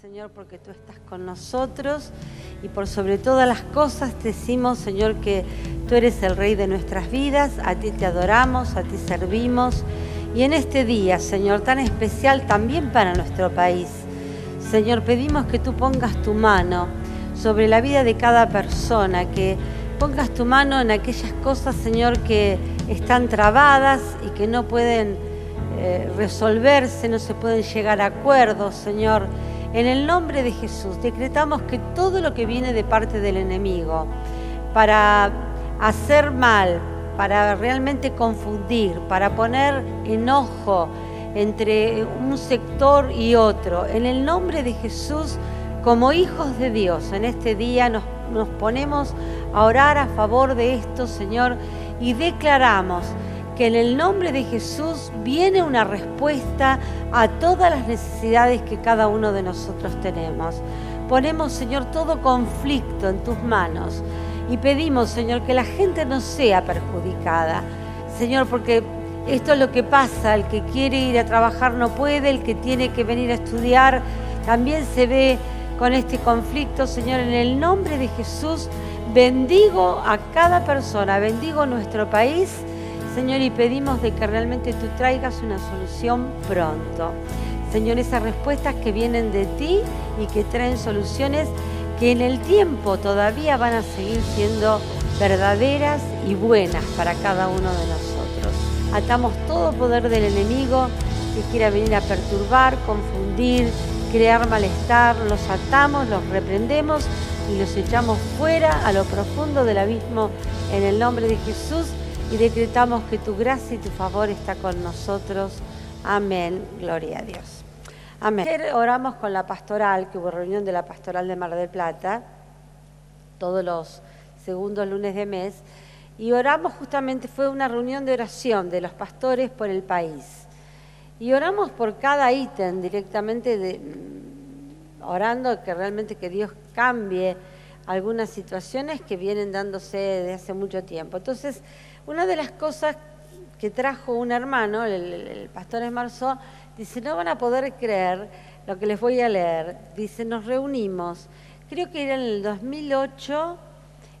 Señor, porque tú estás con nosotros y por sobre todas las cosas te decimos, Señor, que tú eres el Rey de nuestras vidas, a ti te adoramos, a ti servimos. Y en este día, Señor, tan especial también para nuestro país, Señor, pedimos que tú pongas tu mano sobre la vida de cada persona, que pongas tu mano en aquellas cosas, Señor, que están trabadas y que no pueden eh, resolverse, no se pueden llegar a acuerdos, Señor en el nombre de Jesús decretamos que todo lo que viene de parte del enemigo para hacer mal, para realmente confundir, para poner enojo entre un sector y otro, en el nombre de Jesús, como hijos de Dios, en este día nos, nos ponemos a orar a favor de esto, Señor, y declaramos que en el nombre de Jesús viene una respuesta a todas las necesidades que cada uno de nosotros tenemos. Ponemos, Señor, todo conflicto en tus manos y pedimos, Señor, que la gente no sea perjudicada. Señor, porque esto es lo que pasa, el que quiere ir a trabajar no puede, el que tiene que venir a estudiar también se ve con este conflicto. Señor, en el nombre de Jesús, bendigo a cada persona, bendigo nuestro país Señor, y pedimos de que realmente tú traigas una solución pronto. Señor, esas respuestas que vienen de ti y que traen soluciones que en el tiempo todavía van a seguir siendo verdaderas y buenas para cada uno de nosotros. Atamos todo poder del enemigo que quiera venir a perturbar, confundir, crear malestar, los atamos, los reprendemos y los echamos fuera a lo profundo del abismo en el nombre de Jesús y decretamos que tu gracia y tu favor está con nosotros. Amén. Gloria a Dios. Amén. Ayer oramos con la pastoral, que hubo reunión de la pastoral de Mar del Plata, todos los segundos lunes de mes, y oramos justamente, fue una reunión de oración de los pastores por el país. Y oramos por cada ítem directamente, mm, orando que realmente que Dios cambie algunas situaciones que vienen dándose desde hace mucho tiempo. Entonces, una de las cosas que trajo un hermano, el, pastor Esmarzó, dice, no van a poder creer lo que les voy a leer. Dice, nos reunimos, creo que era en el 2008,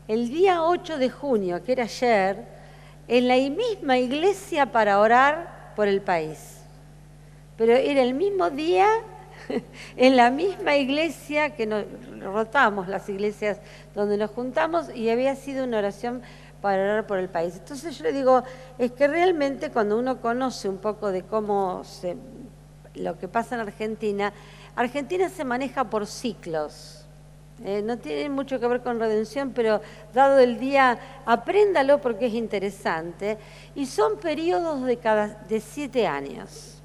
el día 8 de junio, que era ayer, en la misma iglesia para orar por el país. Pero era el mismo día, en la misma iglesia que nos rotamos, las iglesias donde nos juntamos, y había sido una oración para orar por el país. Entonces yo le digo, es que realmente cuando uno conoce un poco de cómo se, lo que pasa en Argentina, Argentina se maneja por ciclos. Eh, no tiene mucho que ver con redención, pero dado el día, apréndalo porque es interesante. Y son periodos de, cada, de siete años,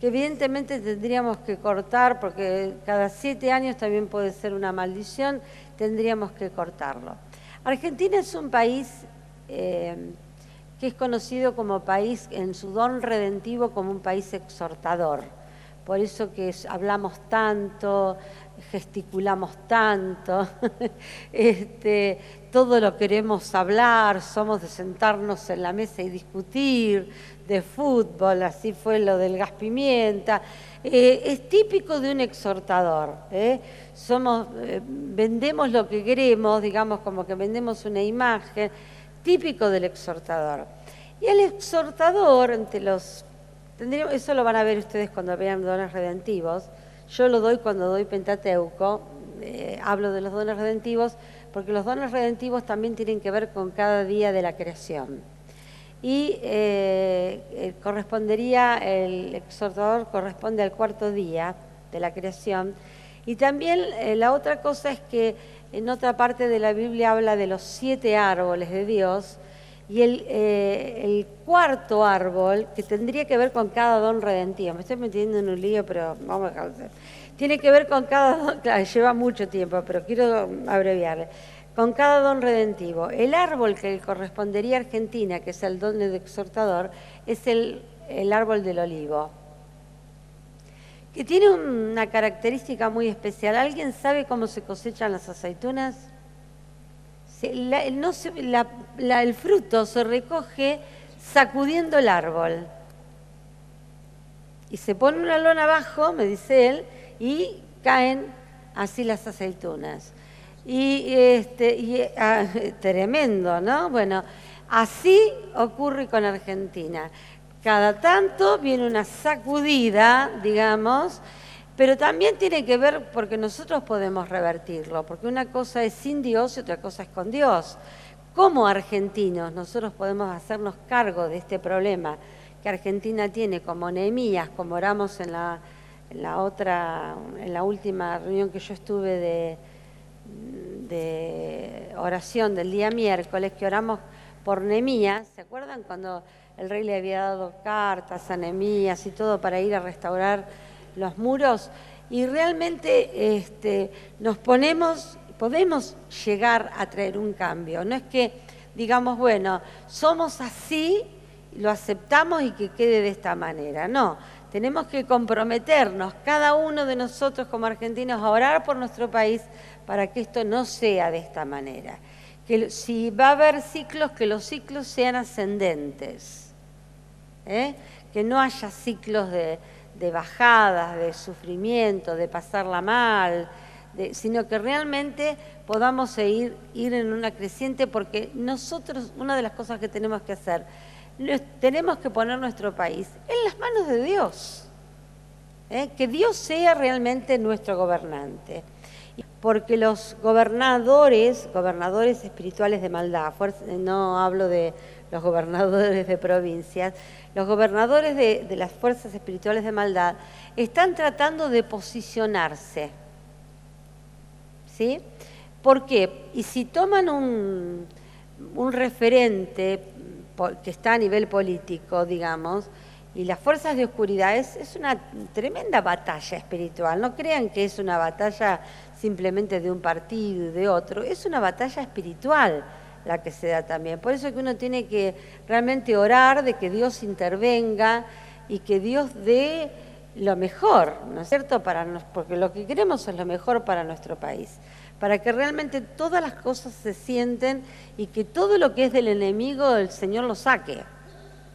que evidentemente tendríamos que cortar, porque cada siete años también puede ser una maldición, tendríamos que cortarlo. Argentina es un país eh, que es conocido como país en su don redentivo como un país exhortador. Por eso que hablamos tanto, gesticulamos tanto, este, todo lo queremos hablar, somos de sentarnos en la mesa y discutir de fútbol, así fue lo del gas pimienta. Eh, es típico de un exhortador. ¿eh? Somos, eh, vendemos lo que queremos, digamos como que vendemos una imagen, típico del exhortador. Y el exhortador, entre los, eso lo van a ver ustedes cuando vean dones redentivos, yo lo doy cuando doy Pentateuco, hablo de los dones redentivos, porque los dones redentivos también tienen que ver con cada día de la creación y eh, eh, correspondería, el exhortador corresponde al cuarto día de la creación. Y también eh, la otra cosa es que en otra parte de la Biblia habla de los siete árboles de Dios y el, el cuarto árbol, que tendría que ver con cada don redentivo, me estoy metiendo en un lío, pero vamos a... Tiene que ver con cada don, claro, lleva mucho tiempo, pero quiero abreviarle con cada don redentivo. El árbol que correspondería a Argentina, que es el don de exhortador, es el, árbol del olivo, que tiene una característica muy especial. ¿Alguien sabe cómo se cosechan las aceitunas? El fruto se recoge sacudiendo el árbol. Y se pone una lona abajo, me dice él, y caen así las aceitunas. Y, este, y ah, tremendo, ¿no? Bueno, así ocurre con Argentina. Cada tanto viene una sacudida, digamos, pero también tiene que ver porque nosotros podemos revertirlo, porque una cosa es sin Dios y otra cosa es con Dios. Como argentinos nosotros podemos hacernos cargo de este problema que Argentina tiene como Nehemías, como oramos en la, otra, en la última reunión que yo estuve de, de oración del día miércoles, que oramos por Nehemías, ¿se acuerdan cuando el rey le había dado cartas a Nehemías y todo para ir a restaurar los muros? Y realmente este, nos ponemos, podemos llegar a traer un cambio. No es que digamos, bueno, somos así, lo aceptamos y que quede de esta manera. No, tenemos que comprometernos, cada uno de nosotros como argentinos, a orar por nuestro país para que esto no sea de esta manera. Que si va a haber ciclos, que los ciclos sean ascendentes. ¿eh? Que no haya ciclos de, bajadas, de sufrimiento, de pasarla mal, sino que realmente podamos ir, ir en una creciente, porque nosotros, una de las cosas que tenemos que hacer, tenemos que poner nuestro país en las manos de Dios. ¿eh? Que Dios sea realmente nuestro gobernante. Porque los gobernadores, gobernadores espirituales de maldad, no hablo de los gobernadores de provincias, los gobernadores de, las fuerzas espirituales de maldad están tratando de posicionarse. ¿Sí? ¿Por qué? Y si toman un, un referente que está a nivel político, digamos, y las fuerzas de oscuridad es, una tremenda batalla espiritual. No crean que es una batalla simplemente de un partido y de otro, es una batalla espiritual la que se da también. Por eso es que uno tiene que realmente orar de que Dios intervenga y que Dios dé lo mejor, ¿no es cierto? Para porque lo que queremos es lo mejor para nuestro país para que realmente todas las cosas se sienten y que todo lo que es del enemigo el Señor lo saque.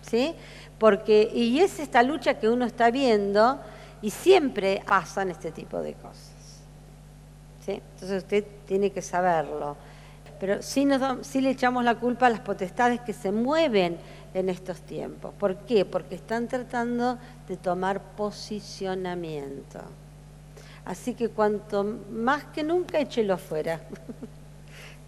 ¿Sí? Porque, y es esta lucha que uno está viendo y siempre pasan este tipo de cosas. ¿Sí? Entonces usted tiene que saberlo. Pero sí, nos, sí le echamos la culpa a las potestades que se mueven en estos tiempos. ¿Por qué? Porque están tratando de tomar posicionamiento. Así que cuanto más que nunca, échelo fuera.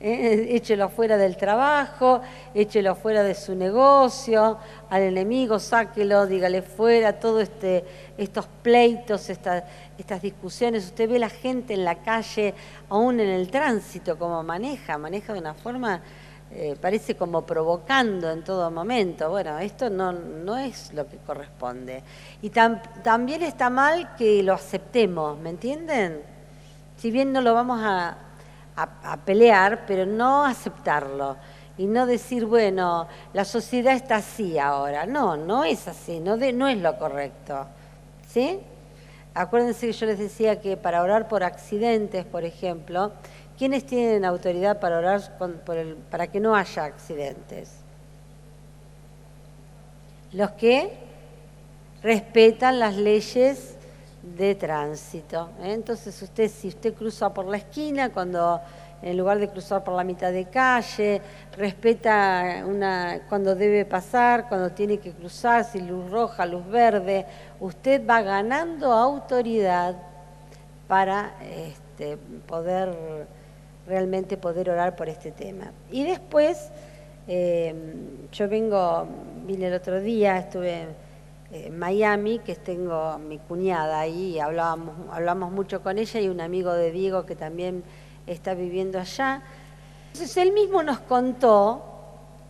Eh, échelo fuera del trabajo, échelo fuera de su negocio, al enemigo sáquelo, dígale fuera, todos este, estos pleitos, estas discusiones. Usted ve la gente en la calle, aún en el tránsito, como maneja, maneja de una forma eh, parece como provocando en todo momento. Bueno, esto no, no es lo que corresponde. Y también está mal que lo aceptemos, ¿me entienden? Si bien no lo vamos a, pelear, pero no aceptarlo. Y no decir, bueno, la sociedad está así ahora. No, no es así, no, no es lo correcto. ¿Sí? Acuérdense que yo les decía que para orar por accidentes, por ejemplo, ¿Quiénes tienen autoridad para orar para que no haya accidentes? Los que respetan las leyes de tránsito. ¿eh? Entonces, usted, si usted cruza por la esquina, cuando en lugar de cruzar por la mitad de calle, respeta una, cuando debe pasar, cuando tiene que cruzar, si luz roja, luz verde, usted va ganando autoridad para este, poder realmente poder orar por este tema. Y después, eh, yo vengo, vine el otro día, estuve en Miami, que tengo mi cuñada ahí, y hablábamos, hablamos mucho con ella y un amigo de Diego que también está viviendo allá. Entonces él mismo nos contó,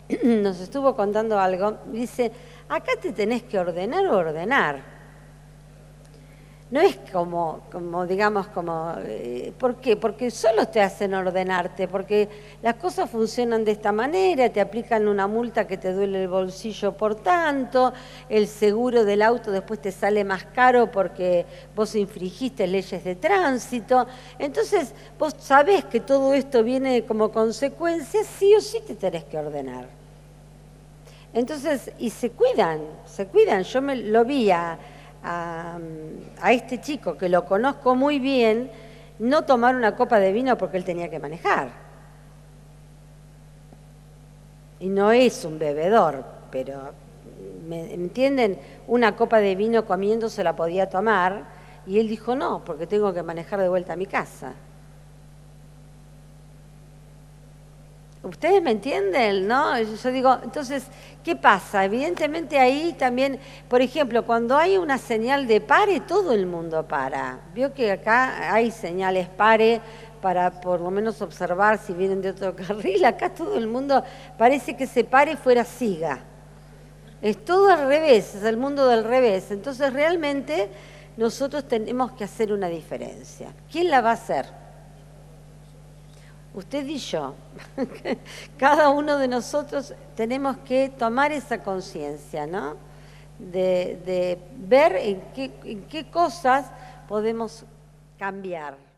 nos estuvo contando algo, dice, acá te tenés que ordenar o ordenar no es como, como digamos, como, eh, ¿por qué? Porque solo te hacen ordenarte, porque las cosas funcionan de esta manera, te aplican una multa que te duele el bolsillo por tanto, el seguro del auto después te sale más caro porque vos infringiste leyes de tránsito. Entonces, vos sabés que todo esto viene como consecuencia, sí o sí te tenés que ordenar. Entonces, y se cuidan, se cuidan. Yo me lo vi a a, a este chico, que lo conozco muy bien, no tomar una copa de vino porque él tenía que manejar. Y no es un bebedor, pero, ¿me entienden? Una copa de vino comiendo se la podía tomar y él dijo no, porque tengo que manejar de vuelta a mi casa. ¿Ustedes me entienden? ¿No? Yo digo, entonces, ¿qué pasa? Evidentemente ahí también, por ejemplo, cuando hay una señal de pare, todo el mundo para. Vio que acá hay señales pare para por lo menos observar si vienen de otro carril. Acá todo el mundo parece que se pare fuera siga. Es todo al revés, es el mundo del revés. Entonces realmente nosotros tenemos que hacer una diferencia. ¿Quién la va a hacer? Usted y yo, cada uno de nosotros tenemos que tomar esa conciencia, ¿no? De, ver en qué cosas podemos cambiar.